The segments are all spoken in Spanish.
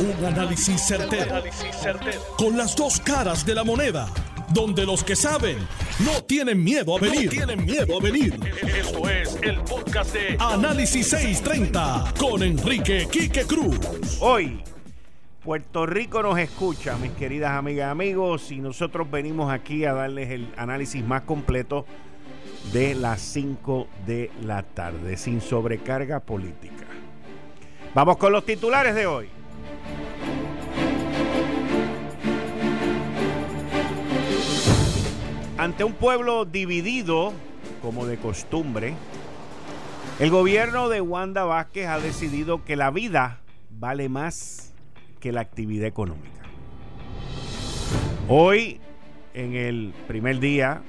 Un análisis certero, Con las dos caras de la moneda. Donde los que saben no tienen miedo a venir. tienen miedo a venir. Esto es el podcast de Análisis 630 con Enrique Quique Cruz. Hoy, Puerto Rico nos escucha, mis queridas amigas y amigos, y nosotros venimos aquí a darles el análisis más completo de las 5 de la tarde, sin sobrecarga política. Vamos con los titulares de hoy. Ante un pueblo dividido, como de costumbre, el gobierno de Wanda Vázquez ha decidido que la vida vale más que la actividad económica. Hoy, en el primer día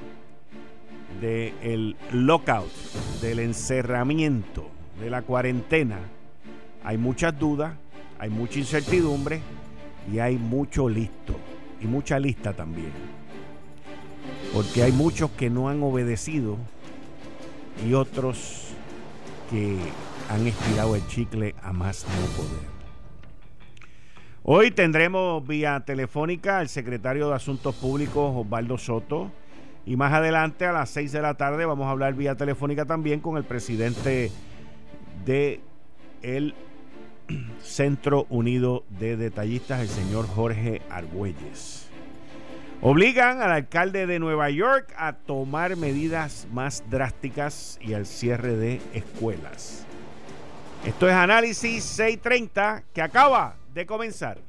del lockout, del encerramiento, de la cuarentena, hay muchas dudas, hay mucha incertidumbre y hay mucho listo y mucha lista también. Porque hay muchos que no han obedecido y otros que han estirado el chicle a más no poder. Hoy tendremos vía telefónica al secretario de Asuntos Públicos Osvaldo Soto y más adelante a las 6 de la tarde vamos a hablar vía telefónica también con el presidente de el Centro Unido de Detallistas, el señor Jorge Argüelles. Obligan al alcalde de Nueva York a tomar medidas más drásticas y al cierre de escuelas. Esto es Análisis 630 que acaba de comenzar.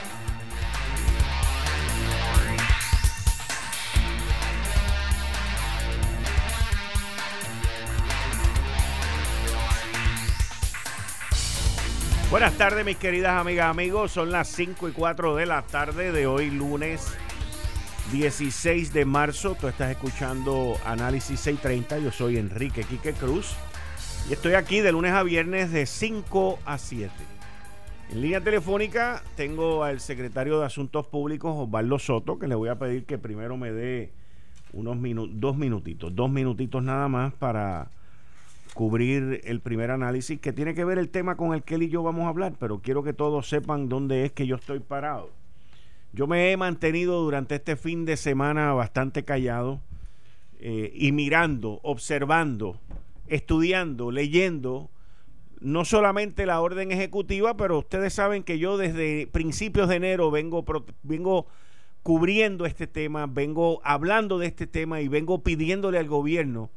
Buenas tardes, mis queridas amigas, amigos. Son las 5 y 4 de la tarde de hoy, lunes 16 de marzo. Tú estás escuchando Análisis 630. Yo soy Enrique Quique Cruz y estoy aquí de lunes a viernes de 5 a 7. En línea telefónica tengo al secretario de Asuntos Públicos, Osvaldo Soto, que le voy a pedir que primero me dé unos minutos, dos minutitos, dos minutitos nada más para cubrir el primer análisis que tiene que ver el tema con el que él y yo vamos a hablar, pero quiero que todos sepan dónde es que yo estoy parado. Yo me he mantenido durante este fin de semana bastante callado eh, y mirando, observando, estudiando, leyendo, no solamente la orden ejecutiva, pero ustedes saben que yo desde principios de enero vengo, vengo cubriendo este tema, vengo hablando de este tema y vengo pidiéndole al gobierno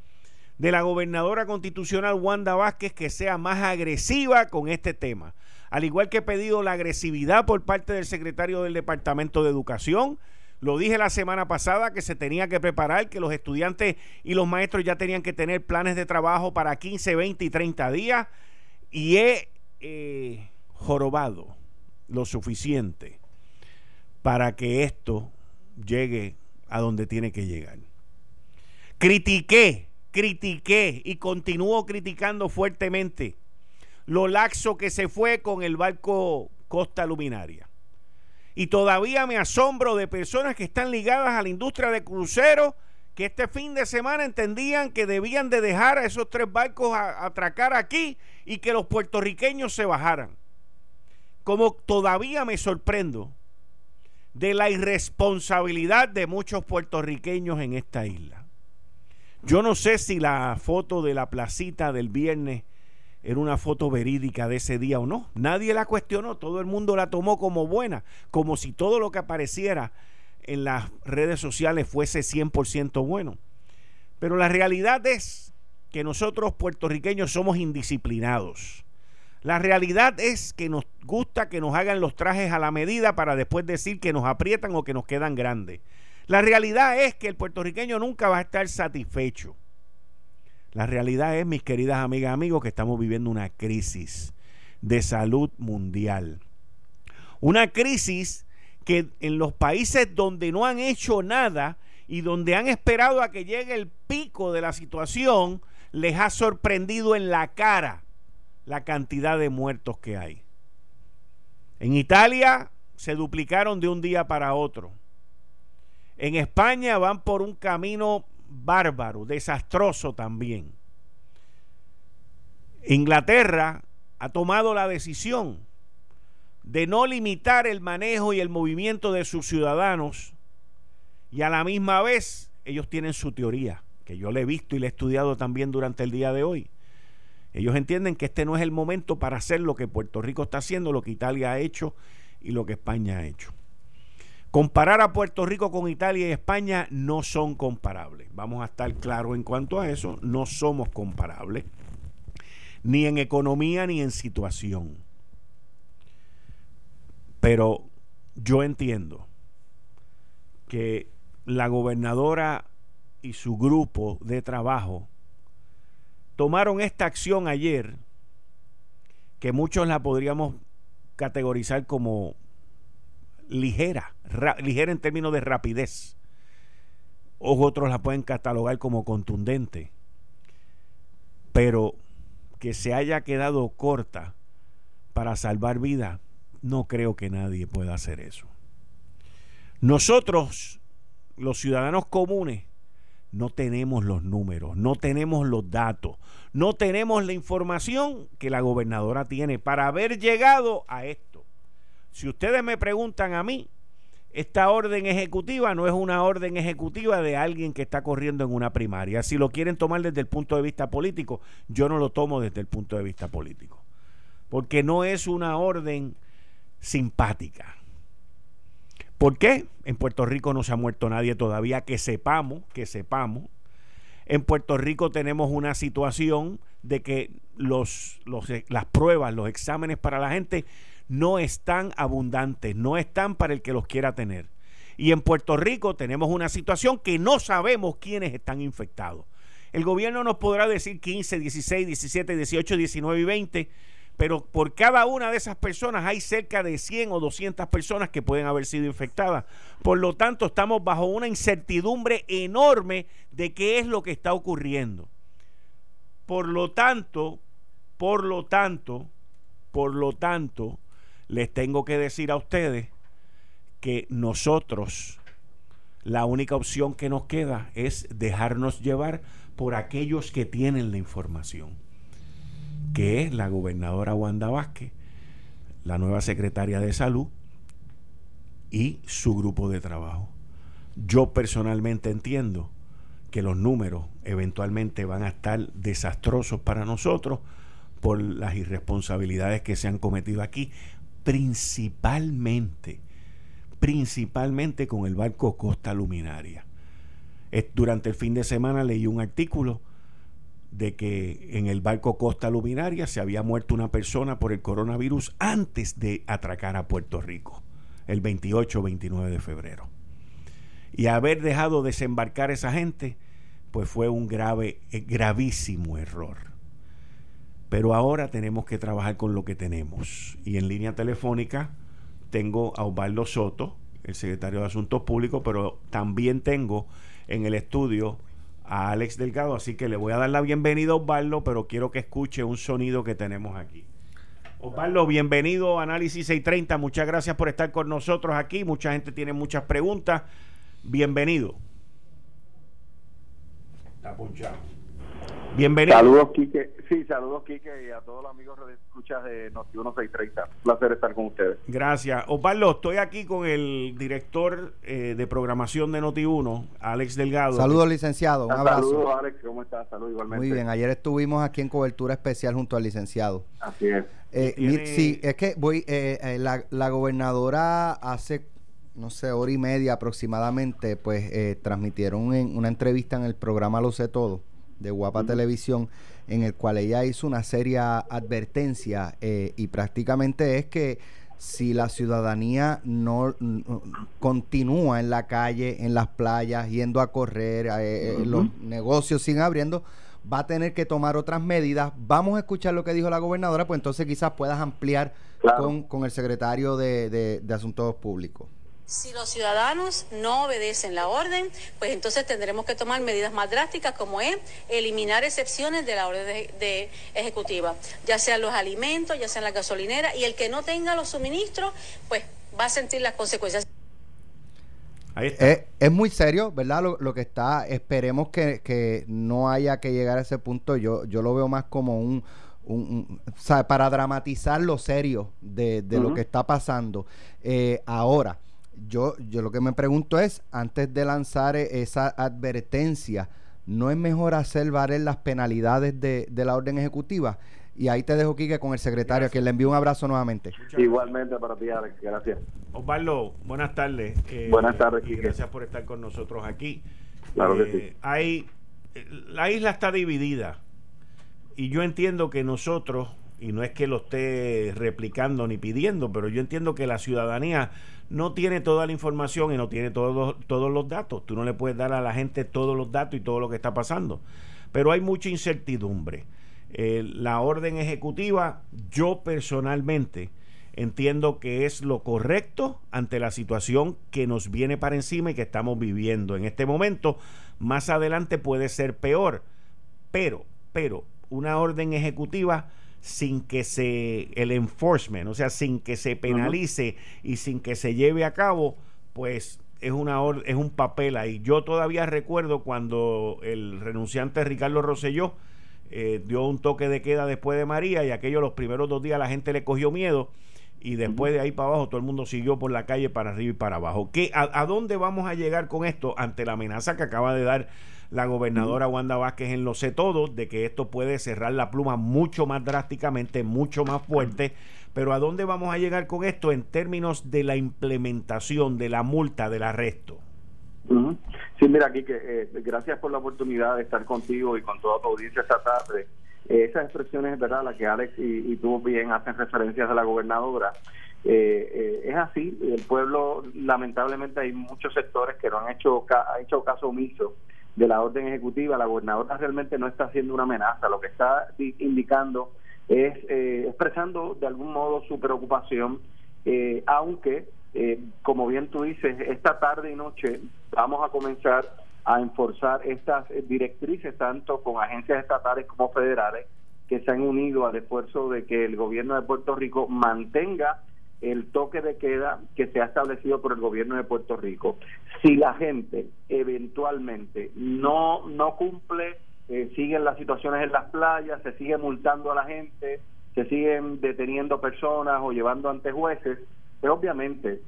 de la gobernadora constitucional Wanda Vázquez que sea más agresiva con este tema. Al igual que he pedido la agresividad por parte del secretario del Departamento de Educación, lo dije la semana pasada que se tenía que preparar, que los estudiantes y los maestros ya tenían que tener planes de trabajo para 15, 20 y 30 días y he eh, jorobado lo suficiente para que esto llegue a donde tiene que llegar. Critiqué critiqué y continúo criticando fuertemente lo laxo que se fue con el barco Costa Luminaria. Y todavía me asombro de personas que están ligadas a la industria de cruceros que este fin de semana entendían que debían de dejar a esos tres barcos atracar aquí y que los puertorriqueños se bajaran. Como todavía me sorprendo de la irresponsabilidad de muchos puertorriqueños en esta isla. Yo no sé si la foto de la placita del viernes era una foto verídica de ese día o no. Nadie la cuestionó, todo el mundo la tomó como buena, como si todo lo que apareciera en las redes sociales fuese 100% bueno. Pero la realidad es que nosotros puertorriqueños somos indisciplinados. La realidad es que nos gusta que nos hagan los trajes a la medida para después decir que nos aprietan o que nos quedan grandes. La realidad es que el puertorriqueño nunca va a estar satisfecho. La realidad es, mis queridas amigas y amigos, que estamos viviendo una crisis de salud mundial. Una crisis que en los países donde no han hecho nada y donde han esperado a que llegue el pico de la situación, les ha sorprendido en la cara la cantidad de muertos que hay. En Italia se duplicaron de un día para otro. En España van por un camino bárbaro, desastroso también. Inglaterra ha tomado la decisión de no limitar el manejo y el movimiento de sus ciudadanos y a la misma vez ellos tienen su teoría, que yo le he visto y le he estudiado también durante el día de hoy. Ellos entienden que este no es el momento para hacer lo que Puerto Rico está haciendo, lo que Italia ha hecho y lo que España ha hecho. Comparar a Puerto Rico con Italia y España no son comparables. Vamos a estar claros en cuanto a eso, no somos comparables, ni en economía ni en situación. Pero yo entiendo que la gobernadora y su grupo de trabajo tomaron esta acción ayer, que muchos la podríamos categorizar como ligera, ligera en términos de rapidez. O otros la pueden catalogar como contundente. Pero que se haya quedado corta para salvar vida, no creo que nadie pueda hacer eso. Nosotros, los ciudadanos comunes, no tenemos los números, no tenemos los datos, no tenemos la información que la gobernadora tiene para haber llegado a esto. Si ustedes me preguntan a mí, esta orden ejecutiva no es una orden ejecutiva de alguien que está corriendo en una primaria. Si lo quieren tomar desde el punto de vista político, yo no lo tomo desde el punto de vista político. Porque no es una orden simpática. ¿Por qué? En Puerto Rico no se ha muerto nadie todavía, que sepamos, que sepamos. En Puerto Rico tenemos una situación de que los, las pruebas, los exámenes para la gente no están abundantes, no están para el que los quiera tener. Y en Puerto Rico tenemos una situación que no sabemos quiénes están infectados. El gobierno nos podrá decir 15, 16, 17, 18, 19 y 20, pero por cada una de esas personas hay cerca de 100 o 200 personas que pueden haber sido infectadas. Por lo tanto, estamos bajo una incertidumbre enorme de qué es lo que está ocurriendo. Por lo tanto, por lo tanto, por lo tanto, les tengo que decir a ustedes que nosotros, la única opción que nos queda es dejarnos llevar por aquellos que tienen la información, que es la gobernadora Wanda Vázquez, la nueva secretaria de salud y su grupo de trabajo. Yo personalmente entiendo que los números eventualmente van a estar desastrosos para nosotros por las irresponsabilidades que se han cometido aquí, principalmente, principalmente con el barco Costa Luminaria. Durante el fin de semana leí un artículo de que en el barco Costa Luminaria se había muerto una persona por el coronavirus antes de atracar a Puerto Rico, el 28 o 29 de febrero. Y haber dejado desembarcar esa gente, pues fue un grave, eh, gravísimo error. Pero ahora tenemos que trabajar con lo que tenemos. Y en línea telefónica tengo a Osvaldo Soto, el secretario de Asuntos Públicos, pero también tengo en el estudio a Alex Delgado, así que le voy a dar la bienvenida a Osvaldo, pero quiero que escuche un sonido que tenemos aquí. Osvaldo, bienvenido a Análisis 630, muchas gracias por estar con nosotros aquí, mucha gente tiene muchas preguntas, bienvenido. Está punchado. Bienvenido. Saludos, Quique. Sí, saludos, Quique, y a todos los amigos de escuchas de Noti 1630. Un placer estar con ustedes. Gracias. Osvaldo, estoy aquí con el director eh, de programación de Noti 1, Alex Delgado. Saludos, licenciado. Un abrazo. Saludos, Alex. ¿Cómo estás? Saludos, igualmente. Muy bien. Ayer estuvimos aquí en cobertura especial junto al licenciado. Así es. Eh, sí, es que voy. Eh, la, la gobernadora hace no sé, hora y media aproximadamente, pues transmitieron una entrevista en el programa Lo sé todo de Guapa Televisión, en el cual ella hizo una seria advertencia eh, y prácticamente es que si la ciudadanía no, continúa en la calle, en las playas, yendo a correr, eh, eh, los negocios siguen abriendo, va a tener que tomar otras medidas. Vamos a escuchar lo que dijo la gobernadora, pues entonces quizás puedas ampliar con, el secretario de Asuntos Públicos. Si los ciudadanos no obedecen la orden, pues entonces tendremos que tomar medidas más drásticas como es eliminar excepciones de la orden de, ejecutiva, ya sean los alimentos, ya sean la gasolinera, y el que no tenga los suministros, pues va a sentir las consecuencias. Es, muy serio, ¿verdad? Lo, que está, esperemos que, no haya que llegar a ese punto. Yo, yo lo veo más como un, un, para dramatizar lo serio de, lo que está pasando. Eh, ahora, yo, yo lo que me pregunto es, antes de lanzar e, esa advertencia, ¿no es mejor hacer valer las penalidades de, la orden ejecutiva? Y ahí te dejo, Quique, con el secretario, que le envío un abrazo nuevamente. Igualmente para ti, Alex. Gracias. Osvaldo, buenas tardes. Eh, buenas tardes, Quique. Gracias por estar con nosotros aquí. Claro que sí. Eh, hay, la isla está dividida. Y yo entiendo que nosotros, y no es que lo esté replicando ni pidiendo, pero yo entiendo que la ciudadanía no tiene toda la información y no tiene todos, todos los datos. Tú no le puedes dar a la gente todos los datos y todo lo que está pasando. Pero hay mucha incertidumbre. Eh, la orden ejecutiva, yo personalmente entiendo que es lo correcto ante la situación que nos viene para encima y que estamos viviendo en este momento. Más adelante puede ser peor. Pero, pero, una orden ejecutiva sin que se el enforcement, o sea, sin que se penalice y sin que se lleve a cabo, pues es una es un papel ahí. Yo todavía recuerdo cuando el renunciante Ricardo Rosselló eh, dio un toque de queda después de María y aquello los primeros dos días la gente le cogió miedo y después de ahí para abajo todo el mundo siguió por la calle para arriba y para abajo. ¿Qué, a, dónde vamos a llegar con esto ante la amenaza que acaba de dar la gobernadora Wanda Vázquez en lo sé todo, de que esto puede cerrar la pluma mucho más drásticamente, mucho más fuerte. Pero ¿a dónde vamos a llegar con esto en términos de la implementación, de la multa, del arresto? Sí, mira, que eh, gracias por la oportunidad de estar contigo y con toda tu audiencia esta tarde. Eh, esas expresiones, ¿verdad?, las que Alex y, tú bien hacen referencias de la gobernadora. Eh, es así, el pueblo, lamentablemente hay muchos sectores que no han hecho, ha hecho caso omiso de la orden ejecutiva, la gobernadora realmente no está haciendo una amenaza, lo que está indicando es eh, expresando de algún modo su preocupación, eh, aunque, eh, como bien tú dices, esta tarde y noche vamos a comenzar a enforzar estas directrices tanto con agencias estatales como federales que se han unido al esfuerzo de que el gobierno de Puerto Rico mantenga el toque de queda que se ha establecido por el gobierno de Puerto Rico. Si la gente eventualmente no, no cumple, eh, siguen las situaciones en las playas, se sigue multando a la gente, se siguen deteniendo personas o llevando ante jueces, pues obviamente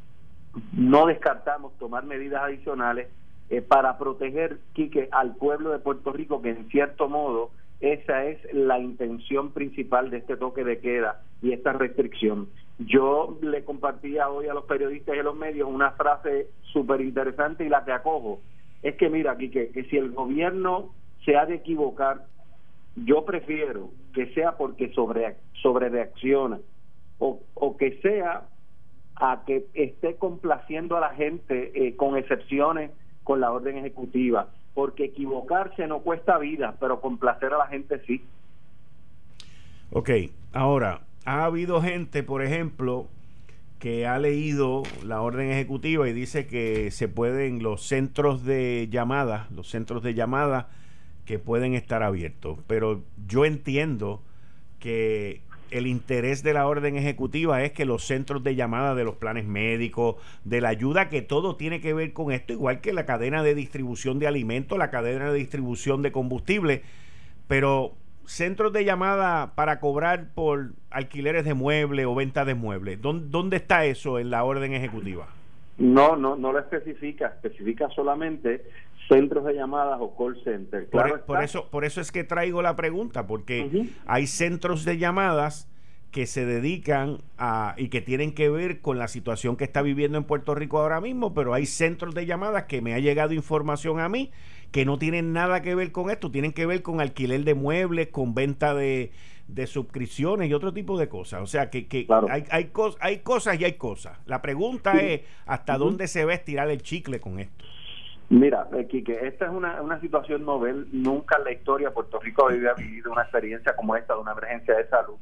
no descartamos tomar medidas adicionales eh, para proteger, Quique, al pueblo de Puerto Rico, que en cierto modo esa es la intención principal de este toque de queda y esta restricción. Yo le compartía hoy a los periodistas y a los medios una frase súper interesante y la que acojo. Es que mira, aquí que, si el gobierno se ha de equivocar, yo prefiero que sea porque sobre, sobre reacciona o, o que sea a que esté complaciendo a la gente eh, con excepciones con la orden ejecutiva, porque equivocarse no cuesta vida, pero complacer a la gente sí. Ok, ahora, ha habido gente, por ejemplo, que ha leído la orden ejecutiva y dice que se pueden los centros de llamada, los centros de llamada que pueden estar abiertos. Pero yo entiendo que el interés de la orden ejecutiva es que los centros de llamada de los planes médicos, de la ayuda, que todo tiene que ver con esto, igual que la cadena de distribución de alimentos, la cadena de distribución de combustible, pero centros de llamada para cobrar por alquileres de muebles o venta de muebles. ¿Dónde, está eso en la orden ejecutiva? No, no, no lo especifica, especifica solamente centros de llamadas o call center. por, e, eso, por eso es que traigo la pregunta, porque hay centros de llamadas que se dedican a y que tienen que ver con la situación que está viviendo en Puerto Rico ahora mismo, pero hay centros de llamadas que me ha llegado información a mí que no tienen nada que ver con esto, tienen que ver con alquiler de muebles, con venta de, de suscripciones y otro tipo de cosas. O sea, que, que hay, hay, hay cosas y hay cosas. La pregunta es, ¿hasta dónde se va a estirar el chicle con esto? Mira, eh, Quique, esta es una, una situación novel. Nunca en la historia Puerto Rico había vivido una experiencia como esta de una emergencia de salud.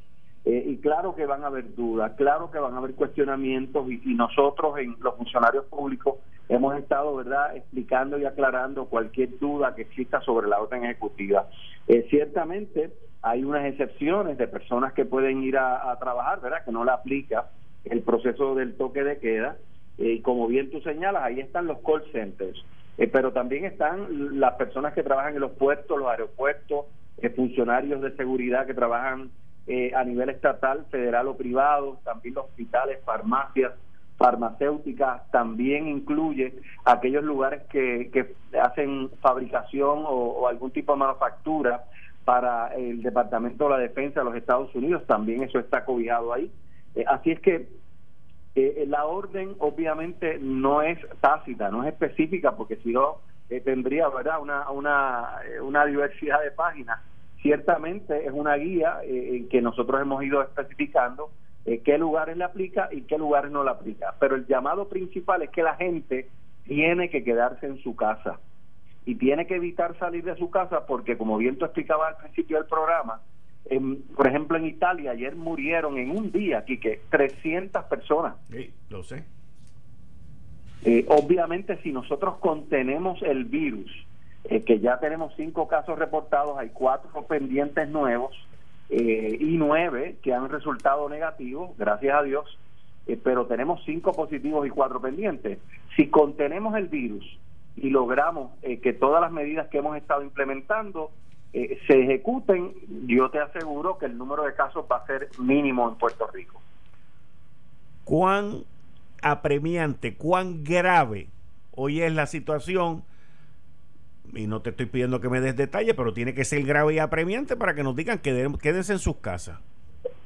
Eh, y claro que van a haber dudas, claro que van a haber cuestionamientos y, nosotros en los funcionarios públicos hemos estado, ¿verdad?, explicando y aclarando cualquier duda que exista sobre la orden ejecutiva. Eh, ciertamente hay unas excepciones de personas que pueden ir a, trabajar, ¿verdad?, que no le aplica el proceso del toque de queda. y como bien tú señalas, ahí están los call centers eh, pero también están las personas que trabajan en los puertos, los aeropuertos, eh, funcionarios de seguridad que trabajan eh, a nivel estatal, federal o privado, también los hospitales, farmacias, farmacéuticas, también incluye aquellos lugares que, que hacen fabricación o, algún tipo de manufactura para el Departamento de la Defensa de los Estados Unidos, también eso está cobijado ahí. así es que eh, eh, la orden obviamente no es tácita, no es específica, porque si no eh, tendría verdad una, una, una diversidad de páginas. Ciertamente es una guía en que nosotros hemos ido especificando qué lugares le aplica y qué lugares no le aplica. Pero el llamado principal es que la gente tiene que quedarse en su casa y tiene que evitar salir de su casa porque, como bien tú explicabas al principio del programa, por ejemplo, en Italia ayer murieron en un día, aquí que 300 personas. Sí, lo sé. Eh, obviamente, si nosotros contenemos el virus, eh, que ya tenemos cinco casos reportados, hay cuatro pendientes nuevos eh, y nueve que han resultado negativos, gracias a Dios, pero tenemos cinco positivos y cuatro pendientes. Si contenemos el virus y logramos que todas las medidas que hemos estado implementando eh, se ejecuten, yo te aseguro que el número de casos va a ser mínimo en Puerto Rico. ¿Cuán apremiante, cuán grave hoy es la situación? Y no te estoy pidiendo que me des detalles, pero tiene que ser grave y apremiante para que nos digan que quédense en sus casas.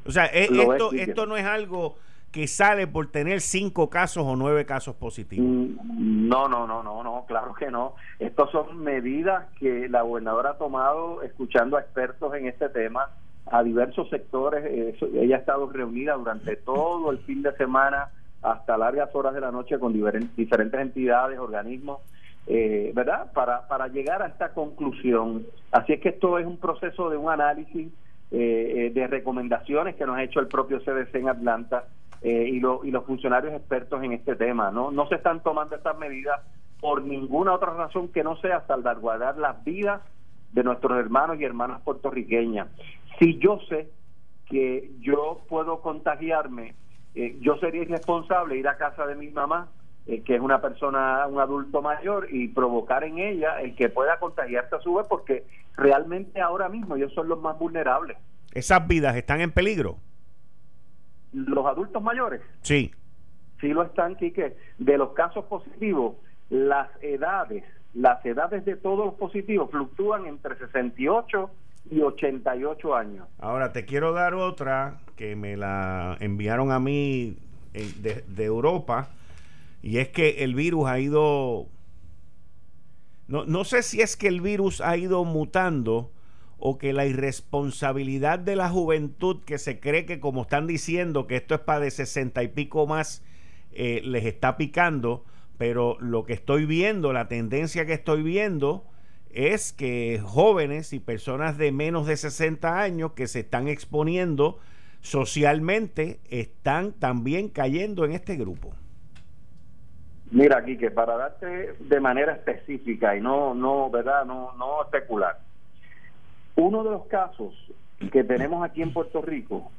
O sea, e, esto, esto no es algo que sale por tener cinco casos o nueve casos positivos. Mm, no, no, no, no, no, claro que no. Estas son medidas que la gobernadora ha tomado escuchando a expertos en este tema, a diversos sectores. ella ha estado reunida durante todo el fin de semana hasta largas horas de la noche con diferentes entidades, organismos, eh, ¿verdad? Para, para llegar a esta conclusión. Así es que esto es un proceso de un análisis eh, eh, de recomendaciones que nos ha hecho el propio CDC en Atlanta eh, y, y los funcionarios expertos en este tema. ¿no? no se están tomando estas medidas por ninguna otra razón que no sea salvaguardar las vidas de nuestros hermanos y hermanas puertorriqueñas. Si yo sé que yo puedo contagiarme, eh, yo sería irresponsable ir a casa de mi mamá, eh, que es una persona, un adulto mayor, y provocar en ella el que pueda contagiarse a su vez, porque realmente ahora mismo ellos son los más vulnerables. ¿Esas vidas están en peligro? Los adultos mayores. Sí. Sí lo están, Quique. De los casos positivos, las edades, las edades de todos los positivos fluctúan entre 68 y 88 años. Ahora te quiero dar otra que me la enviaron a mí eh, de, de Europa y es que el virus ha ido no, no sé si es que el virus ha ido mutando o que la irresponsabilidad de la juventud que se cree que como están diciendo que esto es para de sesenta y pico más eh, les está picando pero lo que estoy viendo la tendencia que estoy viendo es que jóvenes y personas de menos de 60 años que se están exponiendo socialmente están también cayendo en este grupo. Mira, que para darte de manera específica y no, no, ¿verdad? No, no especular. Uno de los casos que tenemos aquí en Puerto Rico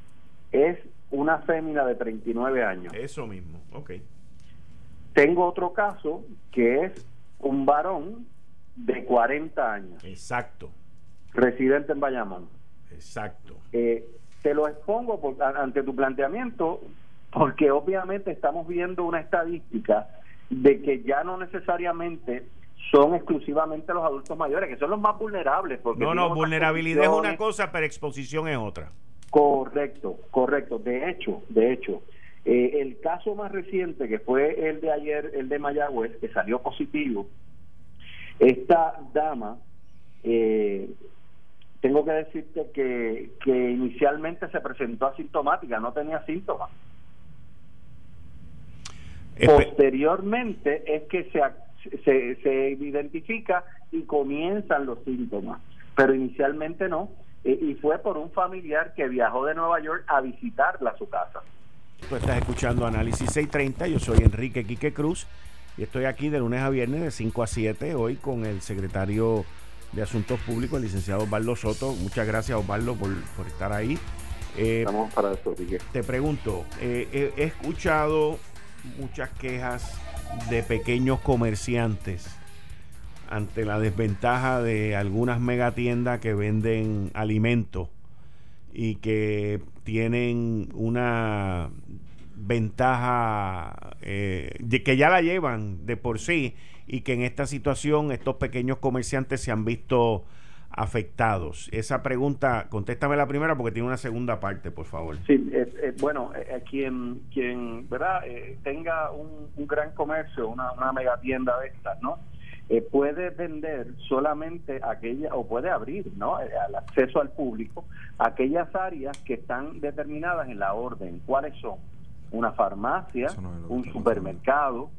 es una fémina de 39 años. Eso mismo, ok. Tengo otro caso que es un varón de 40 años. Exacto. Residente en Bayamón. Exacto. Eh, te lo expongo ante tu planteamiento porque obviamente estamos viendo una estadística de que ya no necesariamente son exclusivamente los adultos mayores, que son los más vulnerables. Porque no, no, vulnerabilidad es una cosa, pero exposición es otra. Correcto, correcto. De hecho, de hecho, eh, el caso más reciente que fue el de ayer, el de Mayagüez, que salió positivo, esta dama, eh, tengo que decirte que, que inicialmente se presentó asintomática, no tenía síntomas. Posteriormente es que se, se, se identifica y comienzan los síntomas, pero inicialmente no. Eh, y fue por un familiar que viajó de Nueva York a visitarla a su casa. Tú estás escuchando Análisis 630, yo soy Enrique Quique Cruz y estoy aquí de lunes a viernes de 5 a 7 hoy con el secretario de Asuntos Públicos, el licenciado Osvaldo Soto. Muchas gracias Osvaldo por, por estar ahí. Eh, Estamos para eso, Te pregunto, eh, he escuchado muchas quejas de pequeños comerciantes ante la desventaja de algunas megatiendas que venden alimentos y que tienen una ventaja eh, que ya la llevan de por sí y que en esta situación estos pequeños comerciantes se han visto afectados? Esa pregunta, contéstame la primera porque tiene una segunda parte, por favor. Sí, bueno, eh, quien, quien ¿verdad? Eh, tenga un, gran comercio, una, una mega tienda de estas, ¿no? Eh, puede vender solamente aquella, o puede abrir, ¿no? Al acceso al público, aquellas áreas que están determinadas en la orden. ¿Cuáles son? Una farmacia, un supermercado,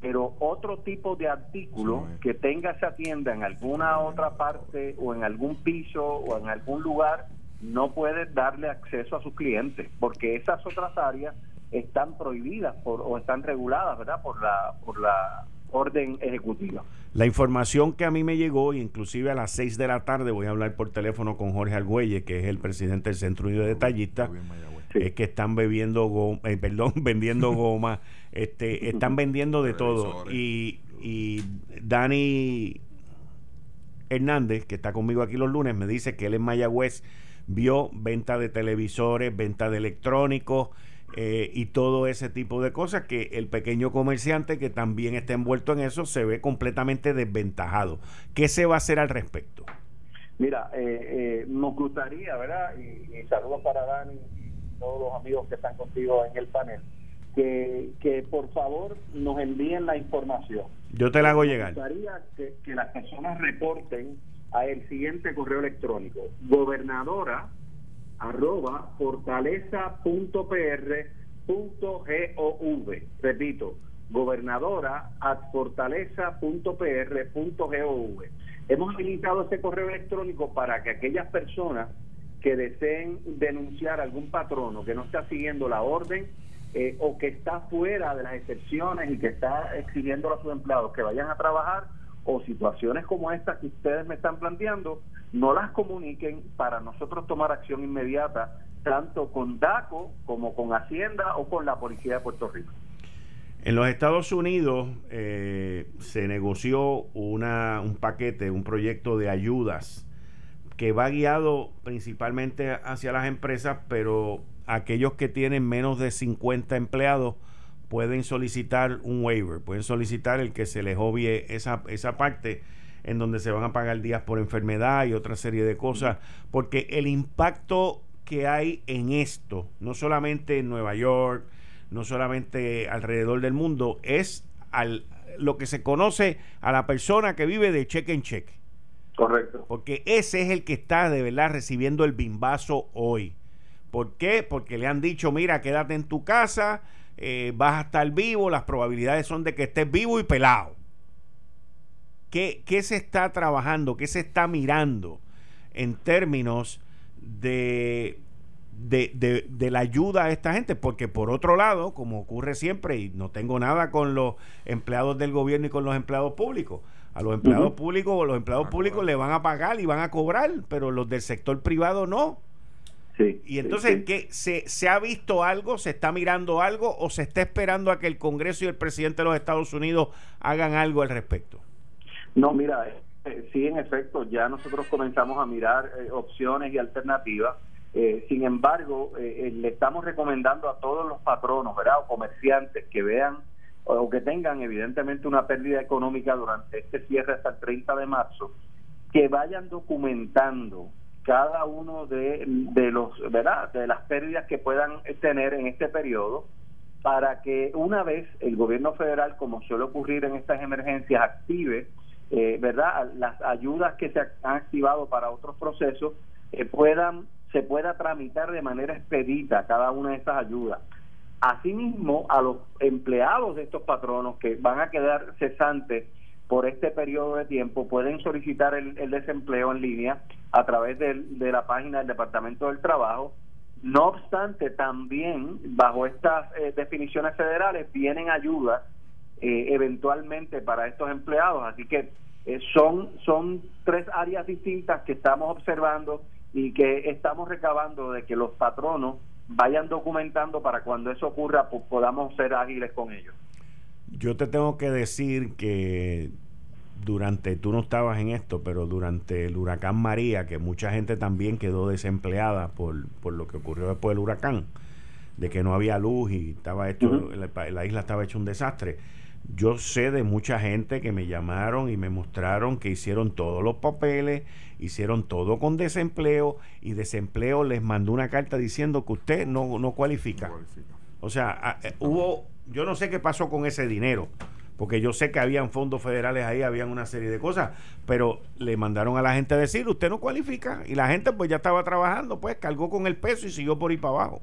pero otro tipo de artículo que tenga esa tienda en alguna otra parte o en algún piso o en algún lugar no puede darle acceso a sus clientes porque esas otras áreas están prohibidas por, o están reguladas verdad por la por la orden ejecutiva. La información que a mí me llegó inclusive a las 6 de la tarde voy a hablar por teléfono con Jorge Argüelles que es el presidente del Centro Unido de Detallistas es que están bebiendo goma, eh, perdón, vendiendo goma, este, están vendiendo de todo. Y, y Dani Hernández, que está conmigo aquí los lunes, me dice que él en Mayagüez vio venta de televisores, venta de electrónicos eh, y todo ese tipo de cosas que el pequeño comerciante que también está envuelto en eso se ve completamente desventajado. ¿Qué se va a hacer al respecto? Mira, eh, nos gustaría, ¿verdad? Y, y saludos para Dani todos los amigos que están contigo en el panel, que, que por favor nos envíen la información. Yo te la hago llegar. Me gustaría que, que las personas reporten a el siguiente correo electrónico, gobernadora arroba fortaleza.pr.gov. Repito, gobernadora at fortaleza.pr.gov. Hemos habilitado ese correo electrónico para que aquellas personas que deseen denunciar algún patrono que no está siguiendo la orden eh, o que está fuera de las excepciones y que está exigiendo a sus empleados que vayan a trabajar o situaciones como esta que ustedes me están planteando, no las comuniquen para nosotros tomar acción inmediata, tanto con DACO como con Hacienda o con la Policía de Puerto Rico. En los Estados Unidos eh, se negoció una, un paquete, un proyecto de ayudas que va guiado principalmente hacia las empresas, pero aquellos que tienen menos de 50 empleados pueden solicitar un waiver, pueden solicitar el que se les obvie esa, esa parte en donde se van a pagar días por enfermedad y otra serie de cosas, porque el impacto que hay en esto, no solamente en Nueva York, no solamente alrededor del mundo, es al, lo que se conoce a la persona que vive de cheque en cheque. Correcto. Porque ese es el que está de verdad recibiendo el bimbazo hoy. ¿Por qué? Porque le han dicho, mira, quédate en tu casa, eh, vas a estar vivo, las probabilidades son de que estés vivo y pelado. ¿Qué, ¿Qué se está trabajando? ¿Qué se está mirando en términos de de, de, de, la ayuda a esta gente, porque por otro lado, como ocurre siempre, y no tengo nada con los empleados del gobierno y con los empleados públicos, a los empleados públicos o los empleados públicos le van a pagar y van a cobrar, pero los del sector privado no. Sí, y entonces, ¿qué, se, ¿se ha visto algo? ¿Se está mirando algo? ¿O se está esperando a que el Congreso y el presidente de los Estados Unidos hagan algo al respecto? No, mira, eh, sí, en efecto, ya nosotros comenzamos a mirar eh, opciones y alternativas. Eh, sin embargo, le estamos recomendando a todos los patronos, ¿verdad? O comerciantes que vean o que tengan evidentemente una pérdida económica durante este cierre hasta el 30 de marzo, que vayan documentando cada uno de, de los verdad de las pérdidas que puedan tener en este periodo para que una vez el gobierno federal como suele ocurrir en estas emergencias active eh, verdad las ayudas que se han activado para otros procesos eh, puedan se pueda tramitar de manera expedita cada una de estas ayudas asimismo a los empleados de estos patronos que van a quedar cesantes por este periodo de tiempo pueden solicitar el, desempleo en línea a través de, la página del Departamento del Trabajo. No obstante, también bajo estas eh, definiciones federales vienen ayudas eh, eventualmente para estos empleados. Así que eh, son, son tres áreas distintas que estamos observando y que estamos recabando de que los patronos vayan documentando para cuando eso ocurra pues, podamos ser ágiles con ellos. Yo te tengo que decir que durante, tú no estabas en esto, pero durante el huracán María, que mucha gente también quedó desempleada por, por lo que ocurrió después del huracán, de que no había luz y estaba hecho, la, isla estaba hecho un desastre. Yo sé de mucha gente que me llamaron y me mostraron que hicieron todos los papeles, hicieron todo con desempleo y desempleo les mandó una carta diciendo que usted no, no cualifica. O sea, eh, hubo yo no sé qué pasó con ese dinero, porque yo sé que habían fondos federales ahí, habían una serie de cosas, pero le mandaron a la gente a decir, usted no cualifica, y la gente pues ya estaba trabajando, pues cargó con el peso y siguió por ahí para abajo.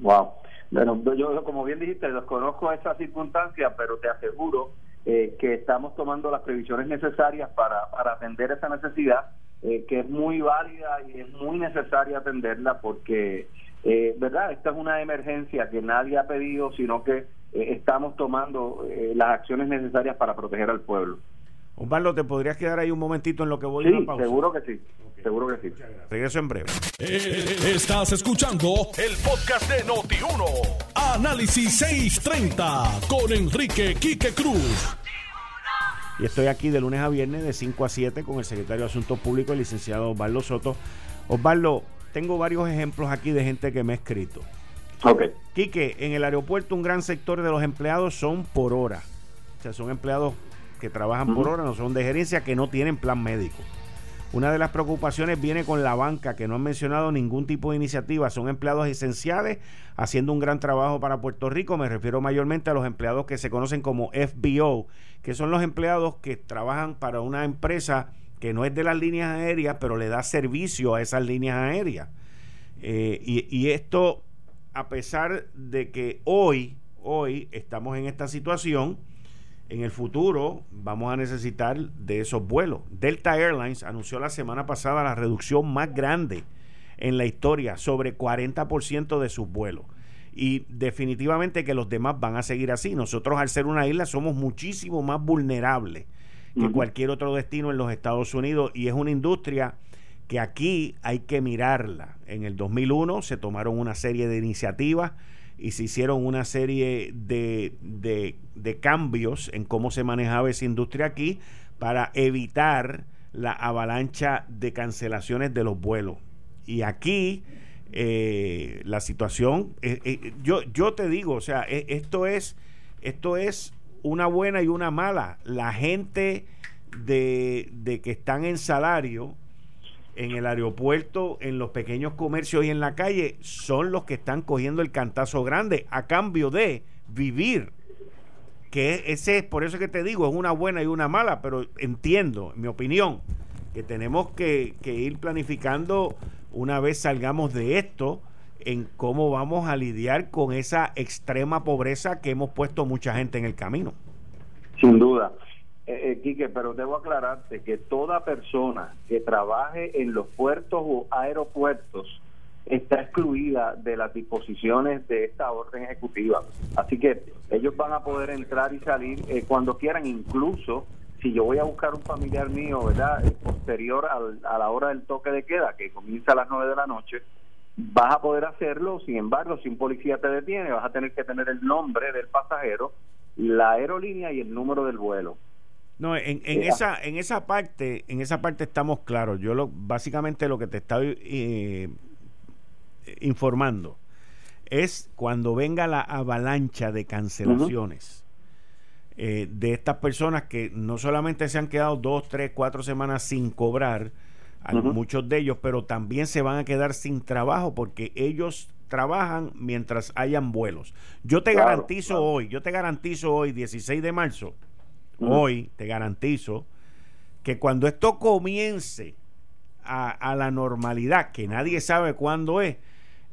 Wow. Bueno, yo como bien dijiste, desconozco esa circunstancia, pero te aseguro eh, que estamos tomando las previsiones necesarias para, para atender esa necesidad, eh, que es muy válida y es muy necesaria atenderla porque eh, ¿verdad? Esta es una emergencia que nadie ha pedido, sino que eh, estamos tomando eh, las acciones necesarias para proteger al pueblo. Osvaldo, ¿te podrías quedar ahí un momentito en lo que voy a pausa? seguro que sí. Seguro que sí. Regreso en breve. estás escuchando el podcast de Noti1. Análisis 630 con Enrique Quique Cruz. Y estoy aquí de lunes a viernes de 5 a 7 con el secretario de Asuntos Públicos, el licenciado Osvaldo Soto. Osvaldo, tengo varios ejemplos aquí de gente que me ha escrito. Ok. Quique, en el aeropuerto un gran sector de los empleados son por hora. O sea, son empleados que trabajan por hora, no son de gerencia, que no tienen plan médico. Una de las preocupaciones viene con la banca, que no han mencionado ningún tipo de iniciativa. Son empleados esenciales haciendo un gran trabajo para Puerto Rico. Me refiero mayormente a los empleados que se conocen como FBO, que son los empleados que trabajan para una empresa que no es de las líneas aéreas, pero le da servicio a esas líneas aéreas. Eh, y, esto, a pesar de que hoy, hoy estamos en esta situación, en el futuro vamos a necesitar de esos vuelos. Delta Airlines anunció la semana pasada la reducción más grande en la historia, sobre 40% de sus vuelos. Y definitivamente que los demás van a seguir así. Nosotros al ser una isla somos muchísimo más vulnerables que cualquier otro destino en los Estados Unidos y es una industria que aquí hay que mirarla. En el 2001 se tomaron una serie de iniciativas y se hicieron una serie de, de, cambios en cómo se manejaba esa industria aquí para evitar la avalancha de cancelaciones de los vuelos. Y aquí eh, la situación, eh, eh, yo, yo te digo, o sea, esto es, esto es una buena y una mala. La gente de, de que están en salario en el aeropuerto, en los pequeños comercios y en la calle, son los que están cogiendo el cantazo grande a cambio de vivir. Que ese es, por eso que te digo, es una buena y una mala, pero entiendo, en mi opinión, que tenemos que, que ir planificando una vez salgamos de esto, en cómo vamos a lidiar con esa extrema pobreza que hemos puesto mucha gente en el camino. Sin duda. Eh, eh, Quique, pero debo aclararte que toda persona que trabaje en los puertos o aeropuertos está excluida de las disposiciones de esta orden ejecutiva. Así que ellos van a poder entrar y salir eh, cuando quieran, incluso si yo voy a buscar un familiar mío, ¿verdad? Eh, posterior a la hora del toque de queda, que comienza a las 9 de la noche, vas a poder hacerlo, sin embargo, si un policía te detiene, vas a tener que tener el nombre del pasajero, la aerolínea y el número del vuelo. No, en, en esa en esa parte, en esa parte estamos claros. Yo lo básicamente lo que te estoy eh, informando es cuando venga la avalancha de cancelaciones eh, de estas personas que no solamente se han quedado dos, tres, cuatro semanas sin cobrar, muchos de ellos, pero también se van a quedar sin trabajo porque ellos trabajan mientras hayan vuelos. Yo te garantizo hoy, yo te garantizo hoy, 16 de marzo, hoy te garantizo que cuando esto comience a, la normalidad, que nadie sabe cuándo es,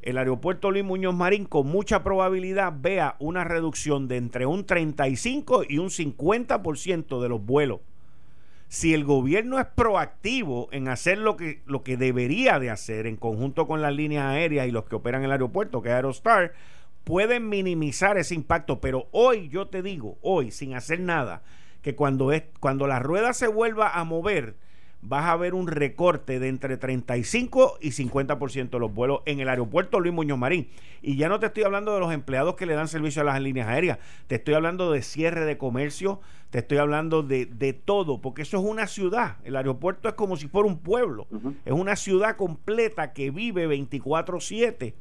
el aeropuerto Luis Muñoz Marín con mucha probabilidad vea una reducción de entre un 35 y un 50% de los vuelos si el gobierno es proactivo en hacer lo que, lo que debería de hacer en conjunto con las líneas aéreas y los que operan el aeropuerto, que es Aerostar, pueden minimizar ese impacto. Pero hoy yo te digo, hoy, sin hacer nada, que cuando, es, cuando la rueda se vuelva a mover, vas a ver un recorte de entre 35 y 50% de los vuelos en el aeropuerto Luis Muñoz Marín. Y ya no te estoy hablando de los empleados que le dan servicio a las líneas aéreas, te estoy hablando de cierre de comercio, te estoy hablando de, de todo, porque eso es una ciudad. El aeropuerto es como si fuera un pueblo, es una ciudad completa que vive 24/7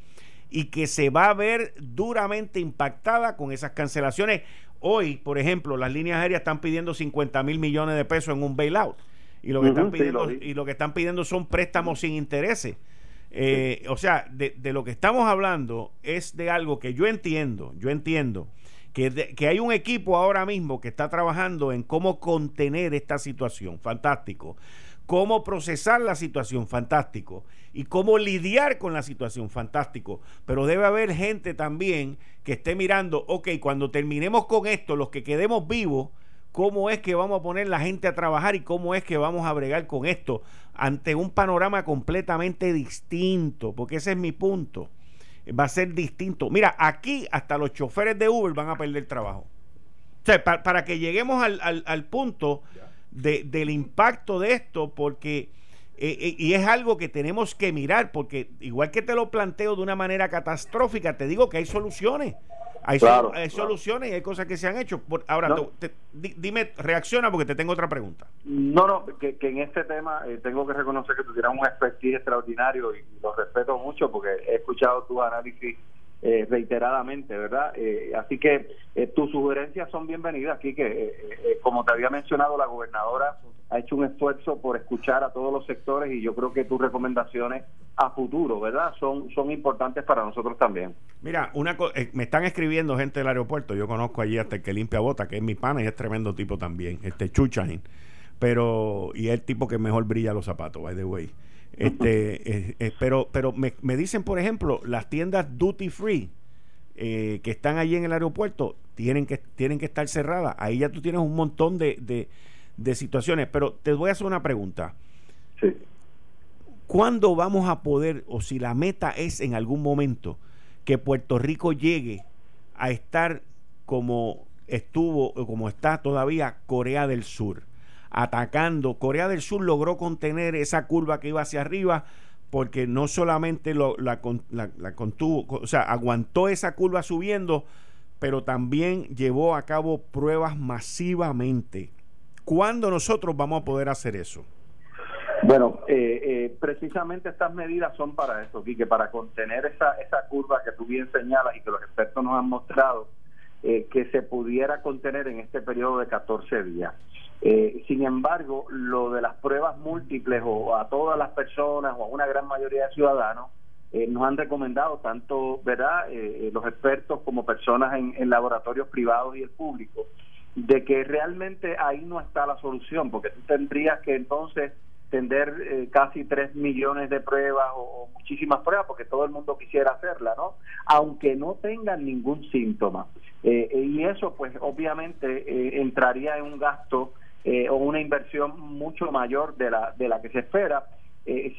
y que se va a ver duramente impactada con esas cancelaciones. Hoy, por ejemplo, las líneas aéreas están pidiendo 50 mil millones de pesos en un bailout. Y lo que están pidiendo y lo que están pidiendo son préstamos sin intereses. Eh, o sea, de, lo que estamos hablando es de algo que yo entiendo, yo entiendo que, que hay un equipo ahora mismo que está trabajando en cómo contener esta situación, fantástico, cómo procesar la situación, fantástico, y cómo lidiar con la situación, fantástico, pero debe haber gente también que esté mirando, ok, cuando terminemos con esto, los que quedemos vivos, cómo es que vamos a poner la gente a trabajar y cómo es que vamos a bregar con esto ante un panorama completamente distinto, porque ese es mi punto. Va a ser distinto. Mira, aquí hasta los choferes de Uber van a perder trabajo. O sea, para, que lleguemos al, punto del impacto de esto, porque, eh, eh, y es algo que tenemos que mirar, porque igual que te lo planteo de una manera catastrófica, te digo que hay soluciones. Hay, soluciones y hay cosas que se han hecho. ahora, dime, reacciona porque te tengo otra pregunta. No, no, que, en este tema eh, tengo que reconocer que tú tienes un expertise extraordinario y lo respeto mucho porque he escuchado tu análisis eh, reiteradamente, ¿verdad? Eh, así que tus sugerencias son bienvenidas aquí, que como te había mencionado, la gobernadora ha hecho un esfuerzo por escuchar a todos los sectores y yo creo que tus recomendaciones a futuro, ¿verdad? Son, son importantes para nosotros también. Mira, una eh, me están escribiendo gente del aeropuerto, yo conozco allí hasta el que limpia bota, que es mi pana y es tremendo tipo también, este Chuchain, pero, y es el tipo que mejor brilla los zapatos, by the way. Este, pero pero me, me, dicen, por ejemplo, las tiendas duty free eh, que están allí en el aeropuerto tienen que, tienen que estar cerradas. Ahí ya tú tienes un montón de de situaciones. Pero te voy a hacer una pregunta. Sí. ¿Cuándo vamos a poder, o si la meta es en algún momento, que Puerto Rico llegue a estar como estuvo o como está todavía Corea del Sur? Atacando. Corea del Sur logró contener esa curva que iba hacia arriba porque no solamente lo, la, contuvo, o sea, aguantó esa curva subiendo, pero también llevó a cabo pruebas masivamente ¿Cuándo nosotros vamos a poder hacer eso? Bueno, eh, eh, precisamente estas medidas son para eso, que para contener esa, esa curva que tú bien señalas y que los expertos nos han mostrado eh, que se pudiera contener en este periodo de 14 días. Sin embargo, lo de las pruebas múltiples o a todas las personas o a una gran mayoría de ciudadanos, nos han recomendado tanto verdad los expertos como personas en laboratorios privados y el público de que realmente ahí no está la solución, porque tú tendrías que entonces tender eh, casi 3 millones de pruebas o, muchísimas pruebas, porque todo el mundo quisiera hacerla, ¿no? Aunque no tengan ningún síntoma. Eh, eh, y eso, pues, obviamente entraría en un gasto o una inversión mucho mayor de la, de la que se espera.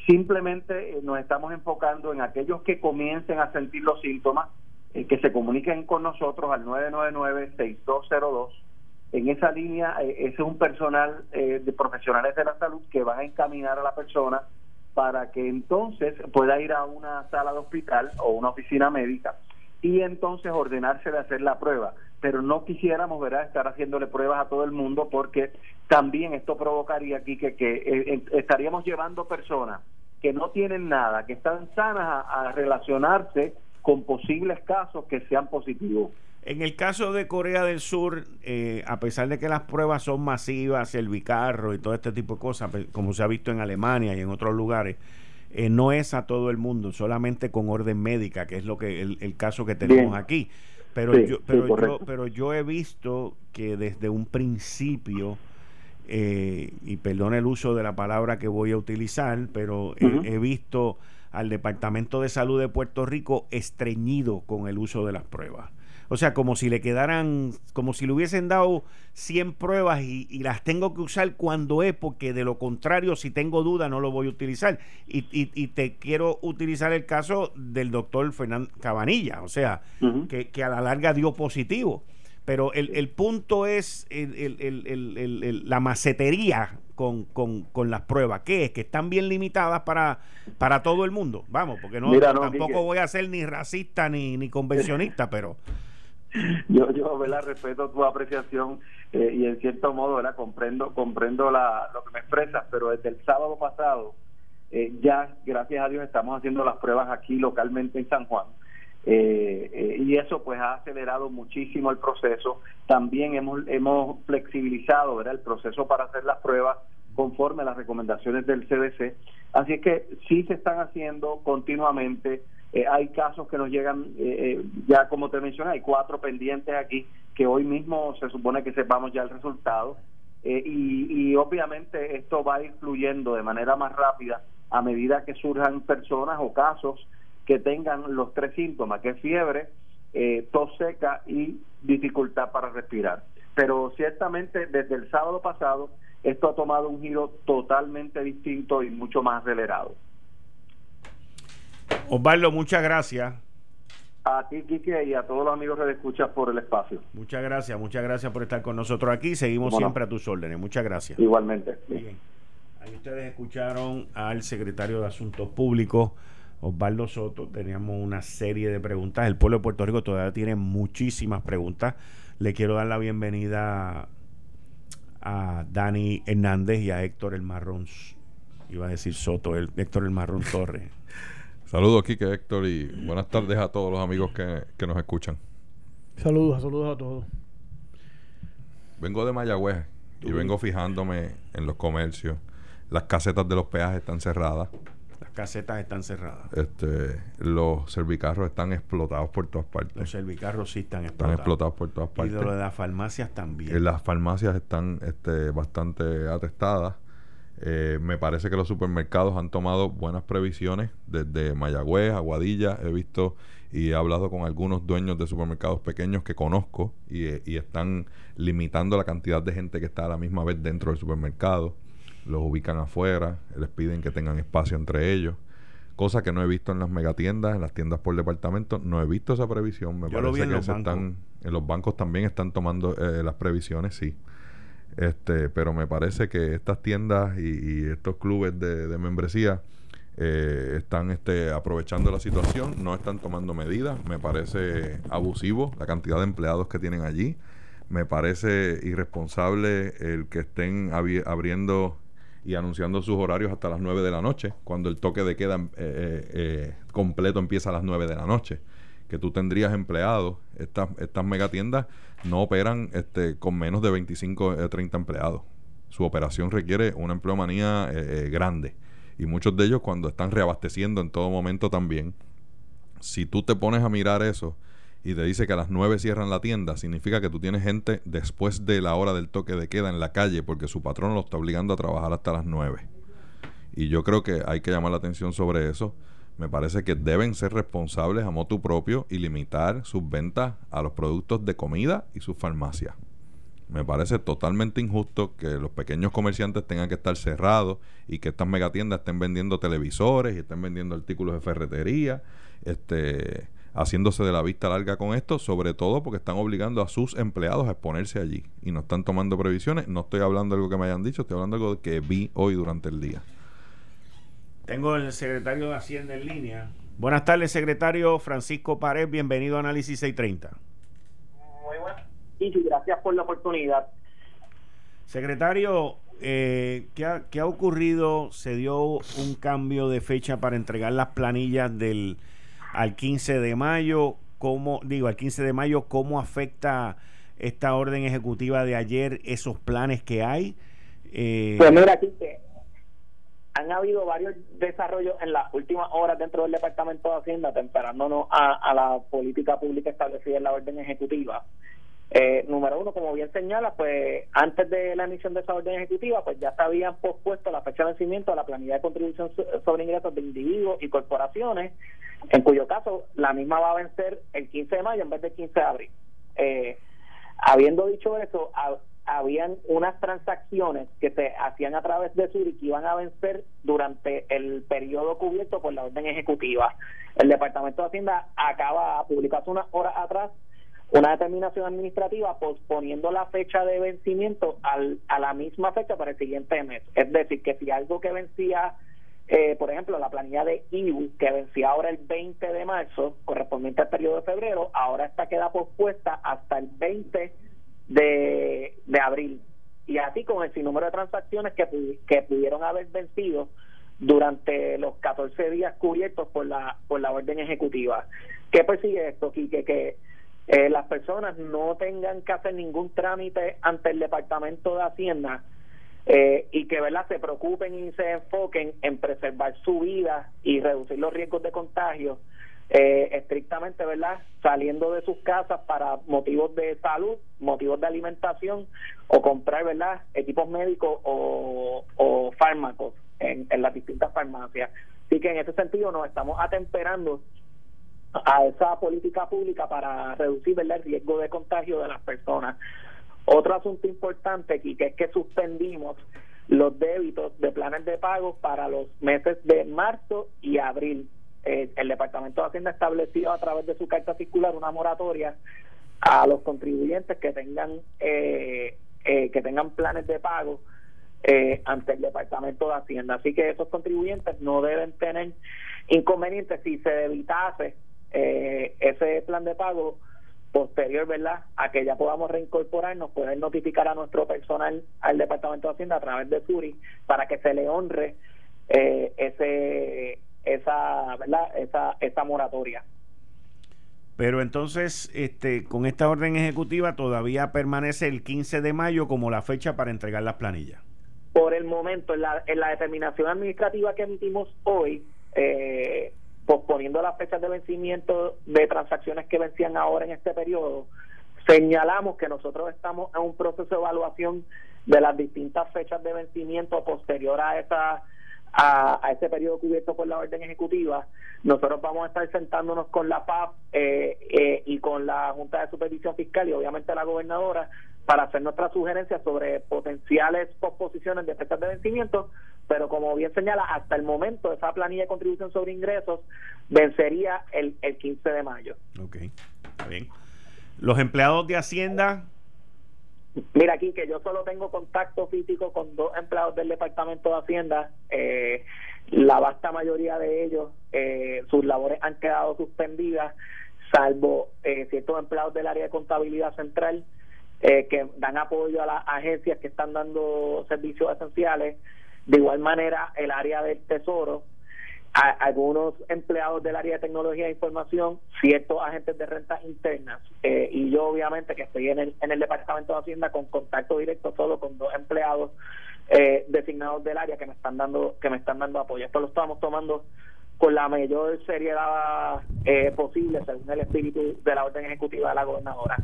simplemente nos estamos enfocando en aquellos que comiencen a sentir los síntomas, que se comuniquen con nosotros al 999-6202 en esa línea, eh, ese es un personal eh, de profesionales de la salud que van a encaminar a la persona para que entonces pueda ir a una sala de hospital o una oficina médica y entonces ordenarse de hacer la prueba. Pero no quisiéramos ¿verdad? estar haciéndole pruebas a todo el mundo porque también esto provocaría aquí que, que eh, estaríamos llevando personas que no tienen nada, que están sanas a relacionarse con posibles casos que sean positivos. En el caso de Corea del Sur, eh, a pesar de que las pruebas son masivas, el bicarro y todo este tipo de cosas, como se ha visto en Alemania y en otros lugares, eh, no es a todo el mundo, solamente con orden médica, que es lo que el, caso que tenemos aquí. Pero, yo, pero, yo, pero yo he visto que desde un principio, eh, y perdón el uso de la palabra que voy a utilizar, pero he visto al Departamento de Salud de Puerto Rico estreñido con el uso de las pruebas. O sea, como si le quedaran, como si le hubiesen dado 100 pruebas y, las tengo que usar cuando es, porque de lo contrario, si tengo duda, no lo voy a utilizar. Y, y, te quiero utilizar el caso del doctor Fernando Cabanilla, o sea, que, que, a la larga dio positivo. Pero el, el punto es el, la macetería con, con, con, las pruebas. ¿Qué es? Que están bien limitadas para, para todo el mundo. Vamos, porque no, tampoco voy a ser ni racista ni, ni convencionista, pero yo, yo ¿verdad? respeto tu apreciación eh, y en cierto modo ¿verdad? comprendo comprendo la, lo que me expresas, pero desde el sábado pasado eh, ya, gracias a Dios, estamos haciendo las pruebas aquí localmente en San Juan. Eh, y eso pues ha acelerado muchísimo el proceso. También hemos, hemos flexibilizado ¿verdad? el proceso para hacer las pruebas conforme a las recomendaciones del CDC. Así es que sí se están haciendo continuamente. Eh, hay casos que nos llegan, eh, eh, ya como te mencioné, hay cuatro pendientes aquí que hoy mismo se supone que sepamos ya el resultado. y, obviamente esto va a ir fluyendo de manera más rápida a medida que surjan personas o casos que tengan los tres síntomas, que es fiebre, tos seca y dificultad para respirar. Pero ciertamente desde el sábado pasado esto ha tomado un giro totalmente distinto y mucho más acelerado. Osvaldo, muchas gracias. A ti, Quique, y a todos los amigos que te escuchas por el espacio. Muchas gracias, muchas gracias por estar con nosotros aquí. Seguimos siempre a tus órdenes. Muchas gracias. Igualmente. Bien. Ahí ustedes escucharon al secretario de Asuntos Públicos, Osvaldo Soto. Teníamos una serie de preguntas. El pueblo de Puerto Rico todavía tiene muchísimas preguntas. Le quiero dar la bienvenida a Dani Hernández y a Héctor El Marrón. Iba a decir Soto, el, Héctor El Marrón Torres. Saludos, Kike, Héctor, y buenas tardes a todos los amigos que, nos escuchan. Saludos, saludos a todos. Vengo de Mayagüez y vengo fijándome en los comercios. Las casetas de los peajes están cerradas. Las casetas están cerradas. Este, los servicarros están explotados por todas partes. Los servicarros sí están explotados. Están explotados por todas partes. Y de lo de las farmacias también. En las farmacias están este, bastante atestadas. Eh, me parece que los supermercados han tomado buenas previsiones desde Mayagüez, Aguadilla. He visto y he hablado con algunos dueños de supermercados pequeños que conozco y, eh, y, están limitando la cantidad de gente que está a la misma vez dentro del supermercado. Los ubican afuera, les piden que tengan espacio entre ellos. Cosa que no he visto en las megatiendas, en las tiendas por departamento. No he visto esa previsión. Me parece que se están, en los bancos también están tomando eh, las previsiones, sí. Este, pero me parece que estas tiendas y, estos clubes de, membresía eh, están este, aprovechando la situación, no están tomando medidas. Me parece abusivo la cantidad de empleados que tienen allí. Me parece irresponsable el que estén abriendo y anunciando sus horarios hasta las 9 de la noche, cuando el toque de queda eh, eh, completo empieza a las 9 de la noche que tú tendrías empleados. Estas, estas megatiendas no operan este, con menos de 25 o 30 empleados. Su operación requiere una empleomanía eh, eh, grande. Y muchos de ellos cuando están reabasteciendo en todo momento también. Si tú te pones a mirar eso y te dice que a las 9 cierran la tienda, significa que tú tienes gente después de la hora del toque de queda en la calle porque su patrón lo está obligando a trabajar hasta las 9. Y yo creo que hay que llamar la atención sobre eso me parece que deben ser responsables a motu propio y limitar sus ventas a los productos de comida y sus farmacias. Me parece totalmente injusto que los pequeños comerciantes tengan que estar cerrados y que estas megatiendas estén vendiendo televisores y estén vendiendo artículos de ferretería, este, haciéndose de la vista larga con esto, sobre todo porque están obligando a sus empleados a exponerse allí y no están tomando previsiones. No estoy hablando de algo que me hayan dicho, estoy hablando de algo que vi hoy durante el día. Tengo el secretario de Hacienda en línea. Buenas tardes, secretario Francisco Pared. Bienvenido a Análisis 630. Muy buenas. Y gracias por la oportunidad. Secretario, eh, ¿qué, ha, ¿qué, ha, ocurrido? Se dio un cambio de fecha para entregar las planillas del al 15 de mayo. cómo, digo, al 15 de mayo, cómo afecta esta orden ejecutiva de ayer esos planes que hay. Eh, pues mira, aquí que han habido varios desarrollos en las últimas horas dentro del Departamento de Hacienda, temperándonos a, a la política pública establecida en la orden ejecutiva. Eh, número uno, como bien señala, pues antes de la emisión de esa orden ejecutiva, pues ya se habían pospuesto la fecha de vencimiento de la planilla de contribución sobre ingresos de individuos y corporaciones, en cuyo caso la misma va a vencer el 15 de mayo en vez del 15 de abril. Eh, habiendo dicho eso, habían unas transacciones que se hacían a través de Suri que iban a vencer durante el periodo cubierto por la orden ejecutiva. El Departamento de Hacienda acaba de publicar unas horas atrás una determinación administrativa posponiendo la fecha de vencimiento al, a la misma fecha para el siguiente mes. Es decir, que si algo que vencía, eh, por ejemplo, la planilla de IU, que vencía ahora el 20 de marzo, correspondiente al periodo de febrero, ahora esta queda pospuesta hasta el 20 de, de abril. Y así con el sinnúmero de transacciones que, que pudieron haber vencido durante los 14 días cubiertos por la, por la orden ejecutiva. ¿Qué persigue esto, Quique? Que eh, las personas no tengan que hacer ningún trámite ante el Departamento de Hacienda eh, y que verdad se preocupen y se enfoquen en preservar su vida y reducir los riesgos de contagio eh, estrictamente verdad saliendo de sus casas para motivos de salud motivos de alimentación o comprar verdad equipos médicos o, fármacos en, en las distintas farmacias así que en ese sentido nos estamos atemperando a esa política pública para reducir el riesgo de contagio de las personas. Otro asunto importante aquí que es que suspendimos los débitos de planes de pago para los meses de marzo y abril. Eh, el Departamento de Hacienda estableció a través de su carta circular una moratoria a los contribuyentes que tengan eh, eh, que tengan planes de pago ante el Departamento de Hacienda. Así que esos contribuyentes no deben tener inconvenientes si se evitase eh, ese plan de pago posterior, ¿verdad? A que ya podamos reincorporarnos, poder notificar a nuestro personal al Departamento de Hacienda a través de Suri para que se le honre eh, ese esa, ¿verdad? Esa esa moratoria. Pero entonces, este, con esta orden ejecutiva todavía permanece el 15 de mayo como la fecha para entregar las planillas. Por el momento, en la, en la determinación administrativa que emitimos hoy, eh, posponiendo las fechas de vencimiento de transacciones que vencían ahora en este periodo, señalamos que nosotros estamos en un proceso de evaluación de las distintas fechas de vencimiento posterior a esa a, ese periodo cubierto por la orden ejecutiva. Nosotros vamos a estar sentándonos con la PAP eh, eh, y con la Junta de Supervisión Fiscal y obviamente la gobernadora para hacer nuestras sugerencias sobre potenciales posposiciones de fechas de vencimiento, pero como bien señala, hasta el momento esa planilla de contribución sobre ingresos vencería el, el 15 de mayo. Ok, está bien. Los empleados de Hacienda Mira aquí que yo solo tengo contacto físico con dos empleados del Departamento de Hacienda. Eh, la vasta mayoría de ellos, eh, sus labores han quedado suspendidas, salvo eh, ciertos empleados del área de contabilidad central eh, que dan apoyo a las agencias que están dando servicios esenciales. De igual manera, el área del Tesoro, algunos empleados del área de tecnología e información, ciertos agentes de rentas internas eh, y yo obviamente que estoy en el, en el Departamento de Hacienda con contacto directo solo con dos empleados eh, designados del área que me están dando que me están dando apoyo. Esto lo estamos tomando con la mayor seriedad eh, posible según el espíritu de la orden ejecutiva de la gobernadora.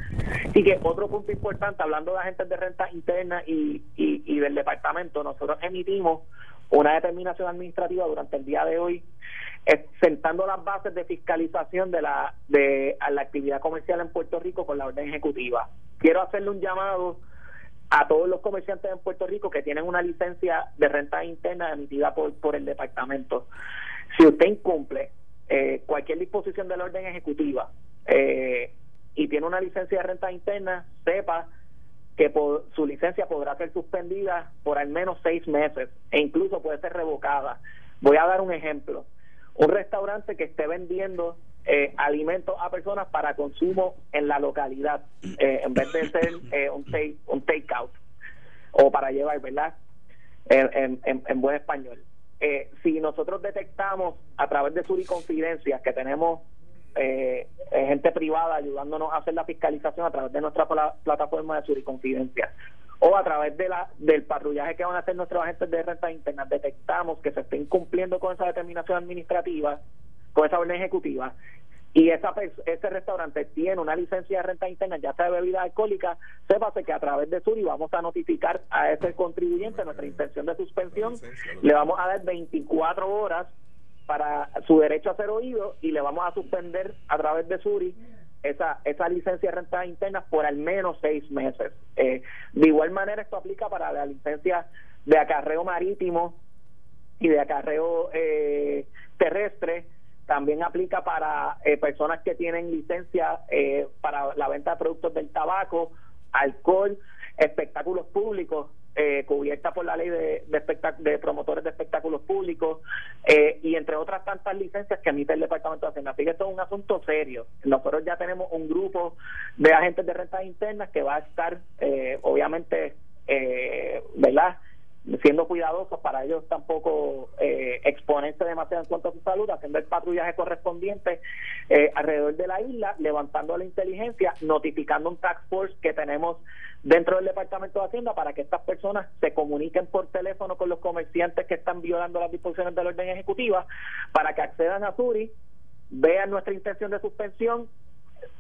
Y que otro punto importante, hablando de agentes de renta interna y, y, del departamento, nosotros emitimos una determinación administrativa durante el día de hoy sentando las bases de fiscalización de la de la actividad comercial en Puerto Rico con la orden ejecutiva. Quiero hacerle un llamado a todos los comerciantes en Puerto Rico que tienen una licencia de renta interna emitida por, por el departamento. Si usted incumple eh, cualquier disposición de la orden ejecutiva eh, y tiene una licencia de renta interna, sepa que su licencia podrá ser suspendida por al menos seis meses e incluso puede ser revocada. Voy a dar un ejemplo. Un restaurante que esté vendiendo eh, alimentos a personas para consumo en la localidad, en vez de ser un, take, un takeout o para llevar, ¿verdad? En, en, en buen español. Eh, si nosotros detectamos a través de Suriconfidencias que tenemos eh, gente privada ayudándonos a hacer la fiscalización a través de nuestra plataforma de suriconfidencia o a través de la del patrullaje que van a hacer nuestros agentes de renta interna detectamos que se está incumpliendo con esa determinación administrativa, con esa orden ejecutiva y esa ese restaurante tiene una licencia de renta interna, ya sea de bebida alcohólica, sépase que a través de Suri vamos a notificar a ese contribuyente nuestra intención de suspensión, le vamos a dar 24 horas para su derecho a ser oído y le vamos a suspender a través de Suri esa, esa licencia de renta interna por al menos seis meses. Eh, de igual manera, esto aplica para la licencia de acarreo marítimo y de acarreo eh, terrestre también aplica para eh, personas que tienen licencia eh, para la venta de productos del tabaco, alcohol, espectáculos públicos, eh, cubierta por la ley de, de, promotores de espectáculos públicos eh, y entre otras tantas licencias que emite el Departamento de Hacienda. Así que esto es un asunto serio. Nosotros ya tenemos un grupo de agentes de rentas internas que va a estar, obviamente, ¿verdad? Siendo cuidadosos para ellos tampoco eh, exponerse demasiado en cuanto a su salud, haciendo el patrullaje correspondiente eh, alrededor de la isla, levantando la inteligencia, notificando un task force que tenemos dentro del Departamento de Hacienda para que estas personas se comuniquen por teléfono con los comerciantes que están violando las disposiciones del orden ejecutiva, para que accedan a Suri, vean nuestra intención de suspensión,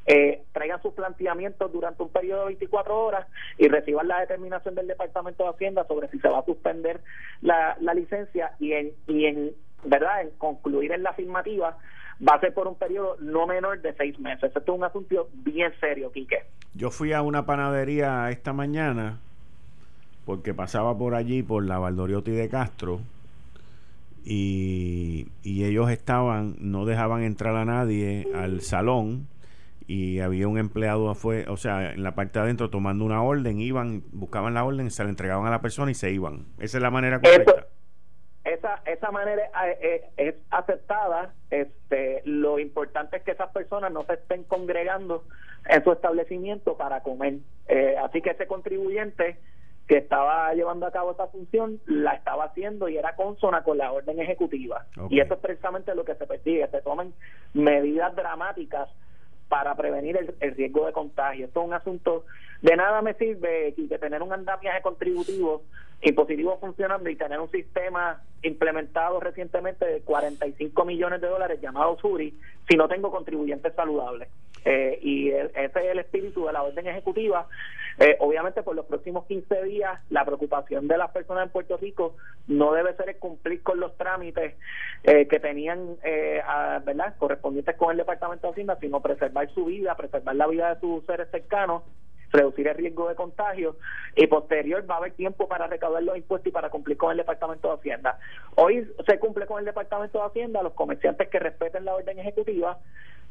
eh, traigan sus planteamientos durante un periodo de 24 horas y reciban la determinación del Departamento de Hacienda sobre si se va a suspender la, licencia y en, y en verdad en concluir en la afirmativa va a ser por un periodo no menor de seis meses. Esto es un asunto bien serio, Quique. Yo fui a una panadería esta mañana porque pasaba por allí, por la Valdoriotti de Castro, y, y ellos estaban, no dejaban entrar a nadie al salón y había un empleado afuera, o sea, en la parte de adentro tomando una orden, iban, buscaban la orden, se la entregaban a la persona y se iban. Esa es la manera correcta. esa, esa manera eh, eh, es aceptada. Este, lo importante es que esas personas no se estén congregando en su establecimiento para comer. Eh, así que ese contribuyente que estaba llevando a cabo esa función la estaba haciendo y era consona con la orden ejecutiva. Y eso es precisamente lo que se persigue, se tomen medidas dramáticas para prevenir el, riesgo de contagio. Esto es un asunto de nada me sirve que tener un andamiaje contributivo impositivo funcionando y tener un sistema implementado recientemente de 45 millones de dólares llamado Suri si no tengo contribuyentes saludables. Eh, y ese es el espíritu de la orden ejecutiva. Eh, obviamente, por los próximos 15 días, la preocupación de las personas en Puerto Rico no debe ser cumplir con los trámites eh, que tenían, ¿verdad?, correspondientes con el Departamento de Hacienda, sino preservar su vida, preservar la vida de sus seres cercanos reducir el riesgo de contagio y posterior va a haber tiempo para recaudar los impuestos y para cumplir con el Departamento de Hacienda. Hoy se cumple con el Departamento de Hacienda los comerciantes que respeten la orden ejecutiva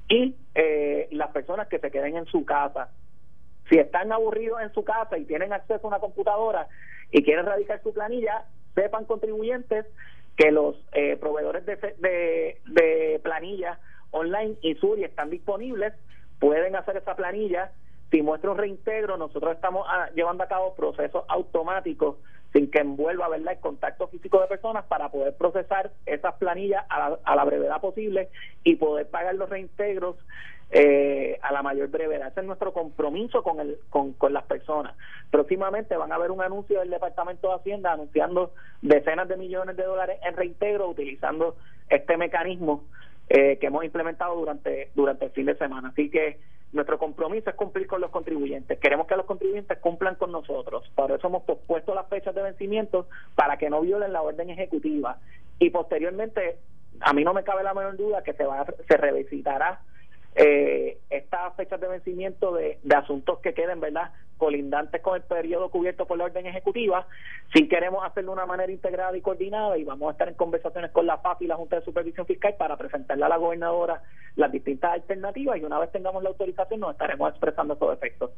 y eh, las personas que se queden en su casa. Si están aburridos en su casa y tienen acceso a una computadora y quieren radicar su planilla, sepan contribuyentes que los eh, proveedores de, de, de planilla online y Suri están disponibles, pueden hacer esa planilla si muestra un reintegro, nosotros estamos ah, llevando a cabo procesos automáticos sin que envuelva ¿verdad? el contacto físico de personas para poder procesar esas planillas a la, brevedad posible y poder pagar los reintegros eh, a la mayor brevedad. Ese es nuestro compromiso con, el, con, con las personas. Próximamente van a haber un anuncio del Departamento de Hacienda anunciando decenas de millones de dólares en reintegro utilizando este mecanismo eh, que hemos implementado durante, durante el fin de semana. Así que nuestro compromiso es cumplir con los contribuyentes. Queremos que los contribuyentes cumplan con nosotros. Por eso hemos pospuesto las fechas de vencimiento para que no violen la orden ejecutiva. Y posteriormente, a mí no me cabe la menor duda que se, va, se revisitará eh, estas fechas de vencimiento de, asuntos que queden, ¿verdad?, colindantes con el periodo cubierto por la orden ejecutiva, si queremos hacerlo de una manera integrada y coordinada y vamos a estar en conversaciones con la FAP y la Junta de Supervisión Fiscal para presentarle a la gobernadora las distintas alternativas y una vez tengamos la autorización nos estaremos expresando esos efectos.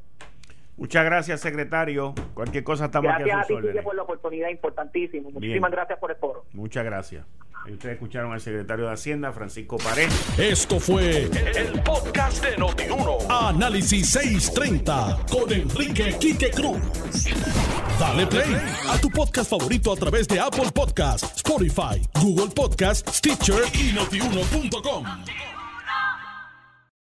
Muchas gracias, secretario. Cualquier cosa estamos aquí a sus Gracias por la oportunidad, importantísimo. Muchísimas gracias por el foro. Muchas gracias. ustedes escucharon al secretario de Hacienda, Francisco Pared. Esto fue el, podcast de Notiuno. Análisis 630 con Enrique Quique Cruz. Dale play a tu podcast favorito a través de Apple Podcasts, Spotify, Google Podcasts, Stitcher y notiuno.com.